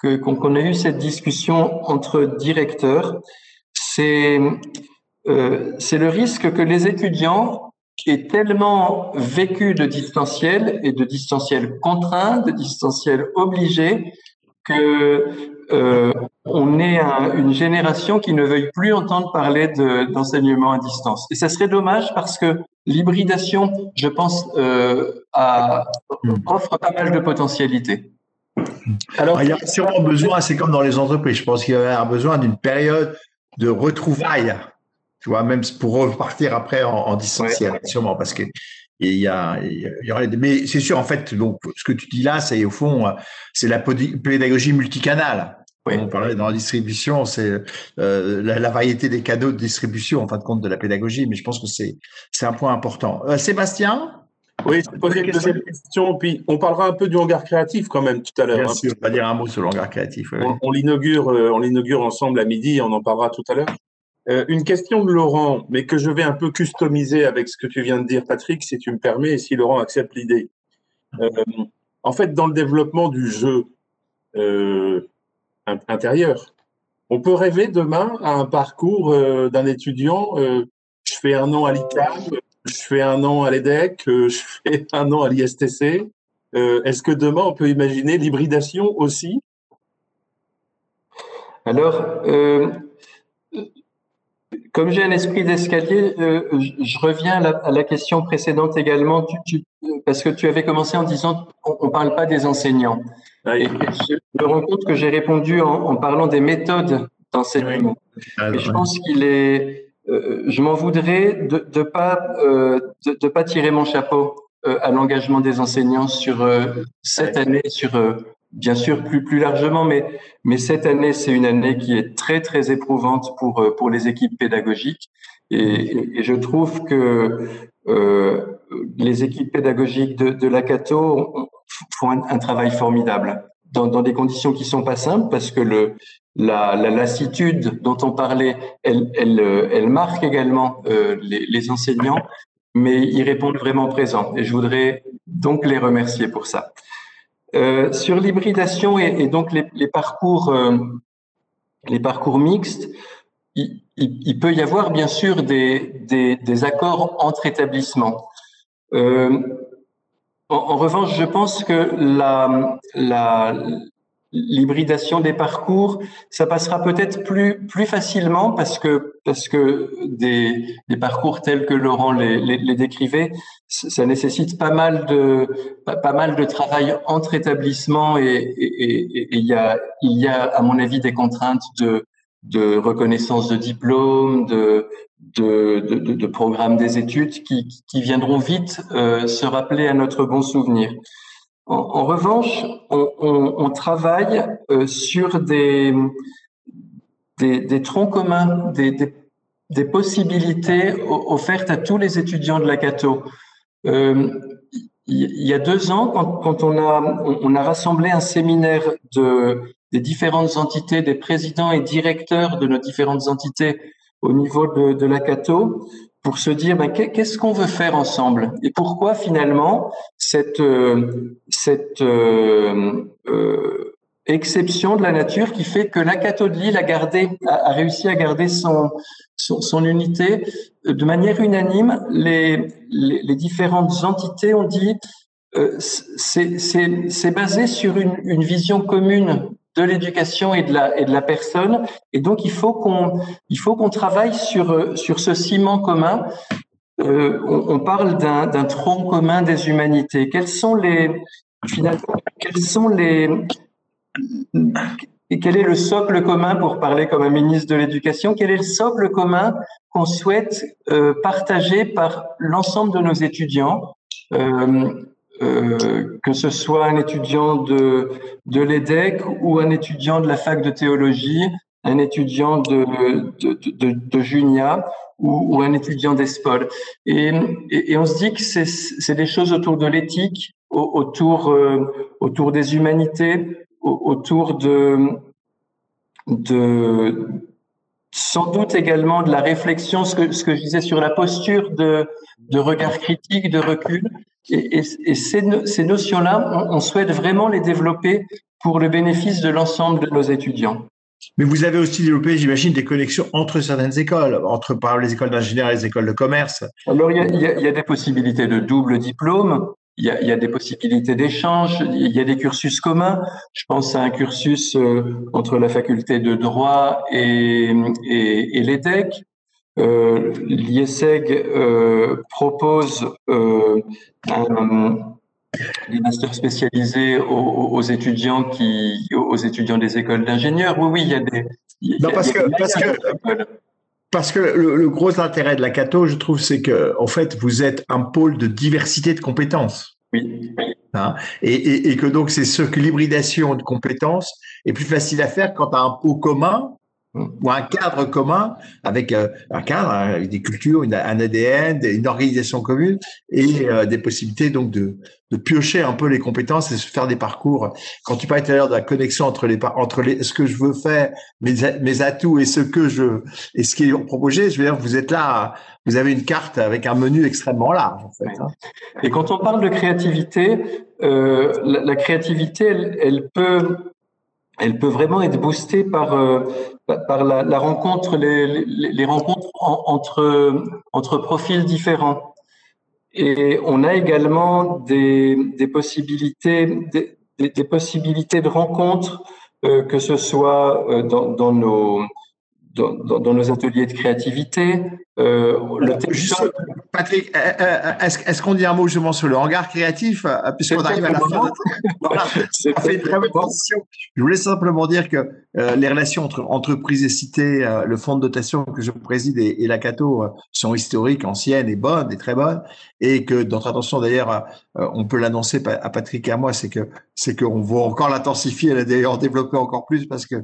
qu'on a eu cette discussion entre directeurs, c'est euh, c'est le risque que les étudiants aient tellement vécu de distanciel et de distanciel contraint, de distanciel obligé, que euh, on est une génération qui ne veuille plus entendre parler d'enseignement à distance. Et ça serait dommage parce que l'hybridation, je pense, euh, a, offre pas mal de potentialités. Alors, il y a sûrement besoin, c'est comme dans les entreprises, je pense qu'il y a besoin d'une période de retrouvailles, tu vois, même pour repartir après en, distanciel, sûrement, parce que il y a, il y aurait, mais c'est sûr, en fait, donc, ce que tu dis là, c'est au fond, c'est la pédagogie multicanale. On parlait dans la distribution, c'est euh, la, variété des cadeaux de distribution, en fin de compte, de la pédagogie, mais je pense que c'est, c'est un point important. Euh, Sébastien? Oui, je poser une deuxième question, puis on parlera un peu du hangar créatif quand même tout à l'heure. Bien hein. sûr, on va dire un mot sur le hangar créatif. On, l'inaugure, euh, on l'inaugure ensemble à midi, on en parlera tout à l'heure. Euh, une question de Laurent, mais que je vais un peu customiser avec ce que tu viens de dire, Patrick, si tu me permets, et si Laurent accepte l'idée. Euh, en fait, dans le développement du jeu intérieur, on peut rêver demain à un parcours d'un étudiant. Je fais un an à l'ICAM, je fais un an à l'EDEC, euh, je fais un an à l'ISTC. Euh, est-ce que demain, on peut imaginer l'hybridation aussi? Alors, euh, comme j'ai un esprit d'escalier, euh, je reviens à la, question précédente également, parce que tu avais commencé en disant on ne parle pas des enseignants. Et je me rends compte que j'ai répondu en, parlant des méthodes d'enseignement. je pense qu'il est, euh, je m'en voudrais de ne pas, euh, de, pas tirer mon chapeau à l'engagement des enseignants sur cette année, sur bien sûr plus plus largement, mais mais cette année c'est une année qui est très très éprouvante pour euh, pour les équipes pédagogiques. Et, et je trouve que euh, les équipes pédagogiques de, de la Cato font un, travail formidable dans, dans des conditions qui sont pas simples parce que le la, la lassitude dont on parlait, elle, elle marque également euh, les, enseignants, mais ils répondent vraiment présents. Et je voudrais donc les remercier pour ça. Euh, sur l'hybridation et, donc les, parcours, euh, les parcours mixtes, il, peut y avoir bien sûr des, accords entre établissements. Euh, en, revanche, je pense que la, l'hybridation des parcours, ça passera peut-être plus plus facilement parce que parce que des, des parcours tels que Laurent les, les, les décrivait, ça nécessite pas mal de pas, mal de travail entre établissements et il y a il y a à mon avis des contraintes de de reconnaissance de diplômes, de de, de, de programmes des études qui, qui viendront vite euh, se rappeler à notre bon souvenir. En, revanche, on, travaille euh, sur des, troncs communs, des, possibilités offertes à tous les étudiants de la Cato. Euh, il y a deux ans, quand, on, a, rassemblé un séminaire de, des différentes entités, des présidents et directeurs de nos différentes entités au niveau de, de pour se dire ben, qu'est-ce qu'on veut faire ensemble? Et pourquoi finalement cette euh, cette euh, euh, exception de la nature qui fait que la de Lille a gardé a, réussi à garder son, son, unité? De manière unanime les les, différentes entités ont dit c'est c'est basé sur une vision commune de l'éducation et de la et de la personne. Et donc il faut qu'on il faut qu'on travaille sur sur ce ciment commun. Euh, on, parle d'un tronc commun des humanités. Quels sont les finalement quels sont les et quel est le socle commun pour parler comme un ministre de l'éducation Quel est le socle commun qu'on souhaite euh, partager par l'ensemble de nos étudiants euh, euh, que ce soit un étudiant de, de l'EDEC ou un étudiant de la fac de théologie, un étudiant de, de, Junia ou, un étudiant d'ESPOL. Et, et, et, on se dit que c'est des choses autour de l'éthique, autour, euh, autour des humanités, autour de, de sans doute également de la réflexion, ce que, ce que je disais sur la posture de, de regard critique, de recul, et, et, ces, ces notions-là, on, on, souhaite vraiment les développer pour le bénéfice de l'ensemble de nos étudiants. Mais vous avez aussi développé, j'imagine, des connexions entre certaines écoles, entre par exemple les écoles d'ingénieurs et les écoles de commerce. Alors, il y a, il y a, il y a des possibilités de double diplôme. Il y, a, il y a, des possibilités d'échange, il y a des cursus communs. Je pense à un cursus euh, entre la faculté de droit et, et, et l'EDEC. Euh, L'IESEG euh, propose euh, un, des masters spécialisés aux, aux, étudiants qui, aux étudiants des écoles d'ingénieurs. Oui, oui, il y a des. non, parce que, parce que, parce que le, le, gros intérêt de la Cato, je trouve, c'est que, en fait, vous êtes un pôle de diversité de compétences. Oui. Hein et, et, et, que donc, c'est ce que l'hybridation de compétences est plus facile à faire quand tu as un pot commun ou un cadre commun avec euh, un cadre hein, avec des cultures, un ADN, une organisation commune et euh, des possibilités donc de, de piocher un peu les compétences et se faire des parcours. Quand tu parlais tout à l'heure de la connexion entre les entre les ce que je veux faire, mes, mes atouts et ce que je et ce qui est proposé, je veux dire vous êtes là, vous avez une carte avec un menu extrêmement large en fait. Hein. Et quand on parle de créativité, euh, la, créativité, elle peut elle peut vraiment être boostée par euh, par la, rencontre les, rencontres en, entre entre profils différents et on a également des, des possibilités des, des, possibilités de rencontres euh, que ce soit euh, dans, dans nos dans, nos ateliers de créativité. Euh, Patrick, euh, euh, est-ce, qu'on dit un mot justement sur le hangar créatif Puisqu'on arrive à la fin. [laughs] [laughs] Fait une très bonne position. Je voulais simplement dire que les relations entre entreprises et cités, le fonds de dotation que je préside et, la Cato sont historiques, anciennes et bonnes et très bonnes. Et que notre attention, d'ailleurs, on peut l'annoncer à Patrick et à moi, c'est que c'est qu'on va encore l'intensifier, a d'ailleurs développé encore plus parce que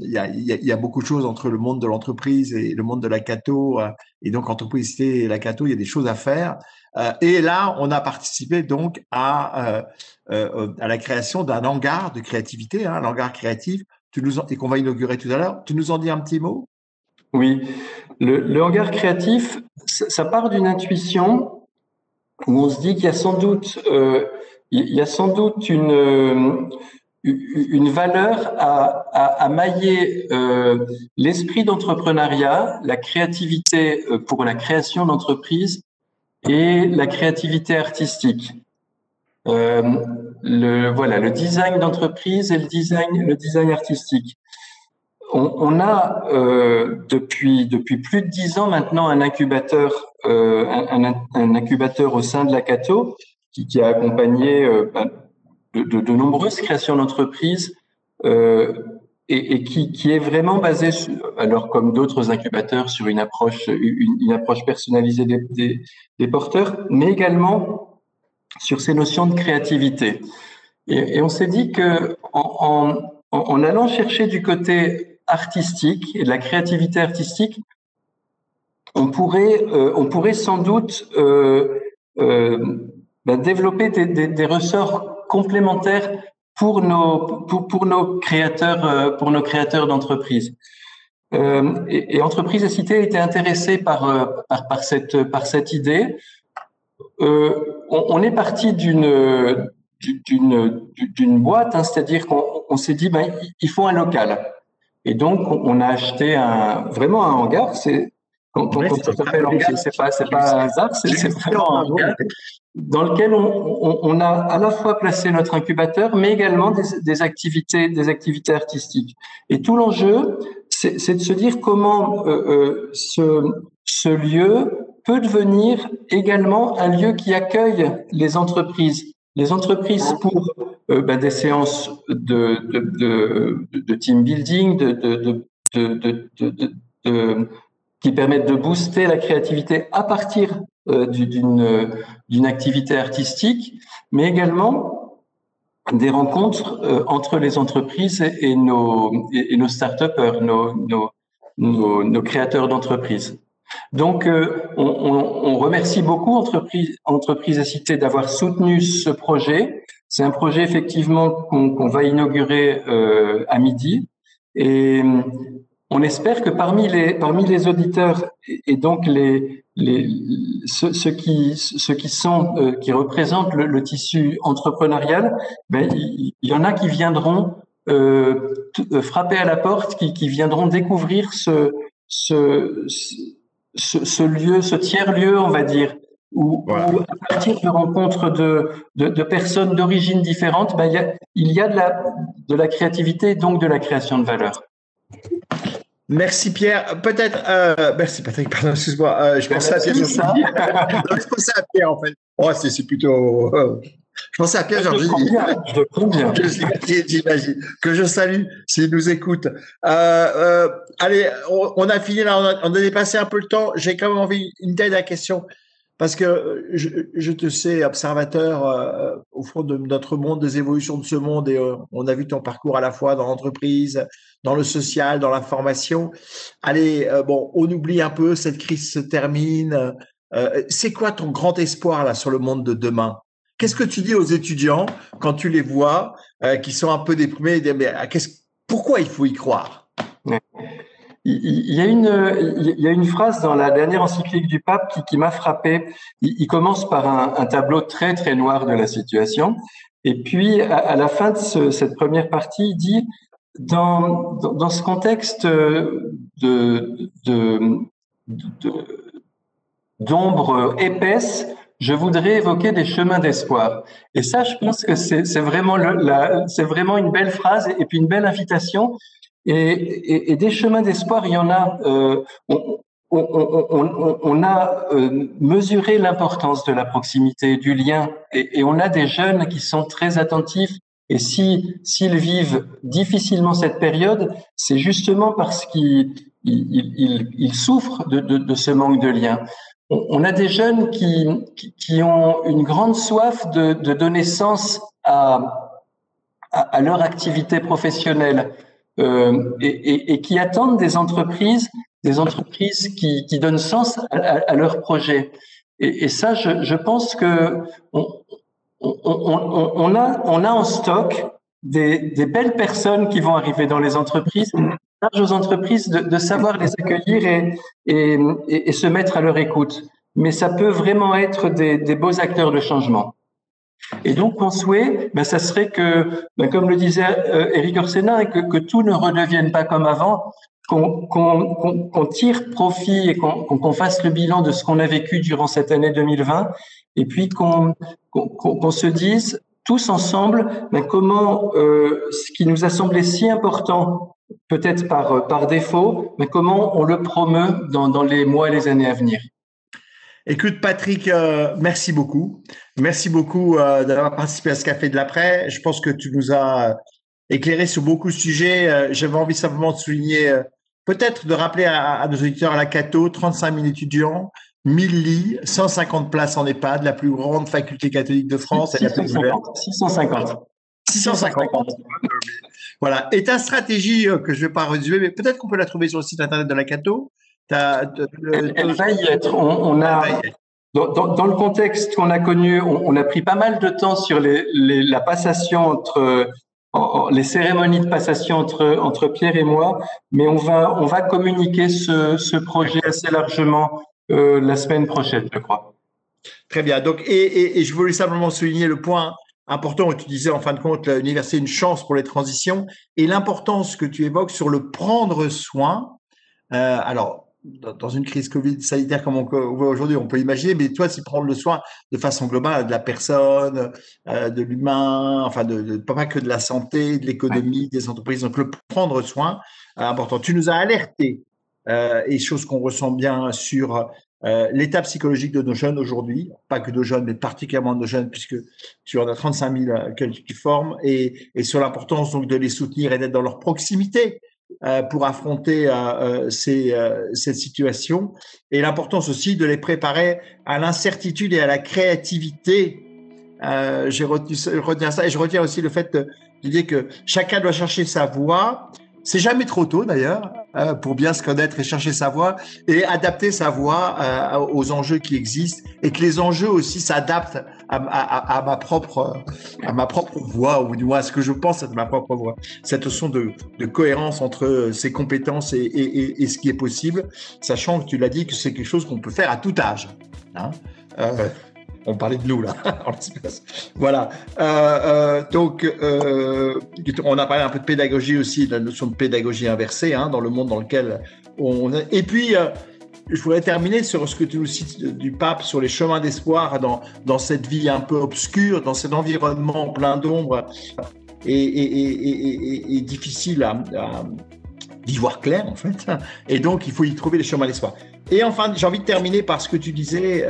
il y, a, y, a, beaucoup de choses entre le monde de l'entreprise et le monde de la Cato. Euh, et donc, entreprise et la Cato, il y a des choses à faire. Euh, et là, on a participé donc à, euh, la création d'un hangar de créativité, hein, un hangar créatif, tu nous et qu'on va inaugurer tout à l'heure. Tu nous en dis un petit mot? Oui, le, le hangar créatif, ça part d'une intuition où on se dit qu'il y a sans doute, il y a sans doute une une valeur à, à, mailler euh, l'esprit d'entrepreneuriat, la créativité euh, pour la création d'entreprises et la créativité artistique. Euh, le, voilà, le design d'entreprise et le design, le design artistique. On, a depuis depuis plus de dix ans maintenant un incubateur, un, incubateur au sein de la Cato qui, qui a accompagné de, nombreuses créations d'entreprises euh, et, qui, est vraiment basée, alors comme d'autres incubateurs, sur une approche, une, approche personnalisée des, porteurs, mais également sur ces notions de créativité. Et, on s'est dit que en, allant chercher du côté artistique et de la créativité artistique, on pourrait, euh, on pourrait sans doute euh, ben développer des ressorts complémentaire pour nos pour, pour nos créateurs euh, pour nos créateurs d'entreprises. Euh, et, et Entreprise et Cité était intéressé par, euh, par, par, cette, par cette idée. Euh, on, on, est parti d'une d'une d'une boîte, hein, c'est-à-dire qu'on on, s'est dit ben il faut un local. Et donc on a acheté un vraiment un hangar. C'est quand, quand, on s'appelle c'est pas c'est pas un hasard, c'est vraiment un hangar dans lequel on, a à la fois placé notre incubateur, mais également des, activités, des activités artistiques. Et tout l'enjeu, c'est de se dire comment euh, euh, ce, lieu peut devenir également un lieu qui accueille les entreprises. Les entreprises pour euh, ben, des séances de, team building, qui permettent de booster la créativité à partir euh, d'une d'une activité artistique, mais également des rencontres euh, entre les entreprises et, nos et, nos start-upers, nos, nos, nos, créateurs d'entreprises. Donc, euh, on, remercie beaucoup Entreprise, Entreprise à Cité d'avoir soutenu ce projet. C'est un projet effectivement qu'on va inaugurer euh, à midi. Et on espère que parmi les, parmi les auditeurs et, donc les, les, ceux, ceux, qui, ceux qui sont, euh, qui représentent le, le, tissu entrepreneurial, ben, il, y, en a qui viendront euh, euh, frapper à la porte, qui, qui viendront découvrir ce, ce, ce, ce, lieu, ce tiers-lieu, on va dire, où, voilà. où, à partir de rencontres de, de, de personnes d'origine différentes, ben, il, y a, il y a de la, de la créativité, donc de la création de valeur. Merci Pierre. Peut-être, euh, merci Patrick, pardon, excuse-moi. Euh, je pensais à Pierre. je pensais à Pierre en fait. Oh, c'est plutôt. Euh, je pensais à Pierre Georges. Je le prends bien. J'imagine. Que je salue s'il nous écoute. Allez, on, on, a fini là, on a, on a, dépassé un peu le temps. J'ai quand même envie une dernière question. Parce que je, je te sais observateur euh, au fond de notre monde, des évolutions de ce monde, et euh, on a vu ton parcours à la fois dans l'entreprise, dans le social, dans la formation. Allez, euh, bon, on oublie un peu, cette crise se termine. Euh, c'est quoi ton grand espoir là sur le monde de demain? Qu'est-ce que tu dis aux étudiants quand tu les vois euh, qui sont un peu déprimés et mais, pourquoi il faut y croire? Il y, a une, phrase dans la dernière encyclique du pape qui, m'a frappé. Il, commence par un, tableau très très noir de la situation, et puis à, la fin de ce, cette première partie, il dit dans, ce contexte de, de, d'ombre épaisse, je voudrais évoquer des chemins d'espoir. Et ça, je pense que c'est vraiment une belle phrase et puis une belle invitation Et, des chemins d'espoir, il y en a. Euh, on, a euh, mesuré l'importance de la proximité, du lien, et, on a des jeunes qui sont très attentifs. Et si s'ils vivent difficilement cette période, c'est justement parce qu'ils ils, ils, souffrent de, ce manque de lien. On, a des jeunes qui, qui, ont une grande soif de, donner sens à, à leur activité professionnelle euh, et, qui attendent des entreprises, des entreprises qui, donnent sens à, à leur projet. Et, ça, je, pense que on, a, en stock des, belles personnes qui vont arriver dans les entreprises, aux entreprises de, savoir les accueillir et, se mettre à leur écoute. Mais ça peut vraiment être des beaux acteurs de changement. Et donc, mon souhait, ben, ça serait que, ben, comme le disait euh, Éric Orsena, que, que, tout ne redevienne pas comme avant, qu'on qu qu tire profit et qu'on fasse le bilan de ce qu'on a vécu durant cette année 2020, et puis qu'on qu se dise tous ensemble ben, comment euh, ce qui nous a semblé si important, peut-être par, par défaut, mais comment on le promeut dans, dans les mois et les années à venir. Écoute, Patrick, euh, merci beaucoup. Merci beaucoup euh, d'avoir participé à ce café de l'après. Je pense que tu nous as éclairé sur beaucoup de sujets. Euh, j'avais envie simplement de souligner, peut-être de rappeler à, à, nos auditeurs à la Cato, 35 000 étudiants, 1000 lits, 150 places en EHPAD, la plus grande faculté catholique de France. 650. 650. 650. Voilà. Et ta stratégie, que je ne vais pas résumer, mais peut-être qu'on peut la trouver sur le site internet de la Cato. Elle, elle, va y être. On, on a, dans, dans, dans, le contexte qu'on a connu, on, on, a pris pas mal de temps sur les, les, la passation entre les cérémonies de passation entre, entre Pierre et moi, mais on va, on va communiquer ce, ce projet assez largement euh, la semaine prochaine, je crois. Très bien. Donc, et, et, et, je voulais simplement souligner le point important où tu disais en fin de compte l'université est une chance pour les transitions et l'importance que tu évoques sur le prendre soin. Euh, alors, dans une crise Covid sanitaire comme on voit aujourd'hui, on peut imaginer, mais toi, c'est prendre le soin de façon globale de la personne, euh, de l'humain, enfin, de, de, pas que de la santé, de l'économie, des entreprises. Donc, le prendre soin, euh, important. Tu nous as alerté, euh, et chose qu'on ressent bien sur l'état psychologique de nos jeunes aujourd'hui, pas que de jeunes, mais particulièrement de nos jeunes, puisque tu en as 35 000 qui forment, et, et sur l'importance donc de les soutenir et d'être dans leur proximité pour affronter euh, euh, ces, cette situation. Et l'importance aussi de les préparer à l'incertitude et à la créativité. J'ai retenu, retenu ça et je retiens aussi le fait l'idée que chacun doit chercher sa voie. C'est jamais trop tôt d'ailleurs euh, pour bien se connaître et chercher sa voie et adapter sa voie euh, aux enjeux qui existent et que les enjeux aussi s'adaptent à, ma propre à ma propre voie ou du moins à ce que je pense être ma propre voie. Cette notion de, de cohérence entre ses compétences et, et, et, ce qui est possible, sachant que tu l'as dit que c'est quelque chose qu'on peut faire à tout âge. Hein euh, on parlait de nous là. [laughs] Voilà. Euh, euh, donc, euh, on a parlé un peu de pédagogie aussi, de la notion de pédagogie inversée hein, dans le monde dans lequel on. Et puis, je voudrais terminer sur ce que tu nous cites du pape sur les chemins d'espoir dans dans cette vie un peu obscure, dans cet environnement plein d'ombre et, difficile à, d'y voir clair en fait. Et donc, il faut y trouver les chemins d'espoir. Et enfin, j'ai envie de terminer par ce que tu disais.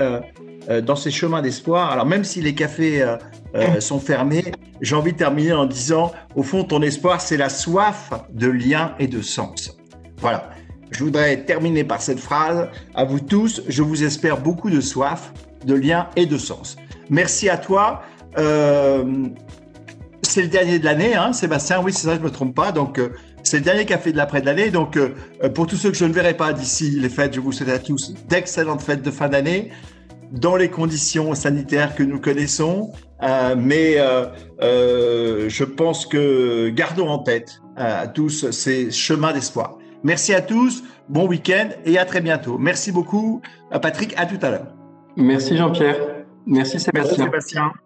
Dans ces chemins d'espoir. Alors même si les cafés euh, euh, sont fermés, j'ai envie de terminer en disant, au fond, ton espoir, c'est la soif de lien et de sens. Voilà. Je voudrais terminer par cette phrase. À vous tous, je vous espère beaucoup de soif, de lien et de sens. Merci à toi. Euh, c'est le dernier de l'année, hein, Sébastien. Oui, c'est ça, je me trompe pas. Donc, euh, c'est le dernier café de l'après de l'année. Donc, euh, pour tous ceux que je ne verrai pas d'ici les fêtes, je vous souhaite à tous d'excellentes fêtes de fin d'année dans les conditions sanitaires que nous connaissons. Euh, mais euh, euh, je pense que gardons en tête euh, à tous ces chemins d'espoir. Merci à tous, bon week-end et à très bientôt. Merci beaucoup, Patrick, à tout à l'heure. Merci Jean-Pierre. Merci Sébastien. Merci Sébastien.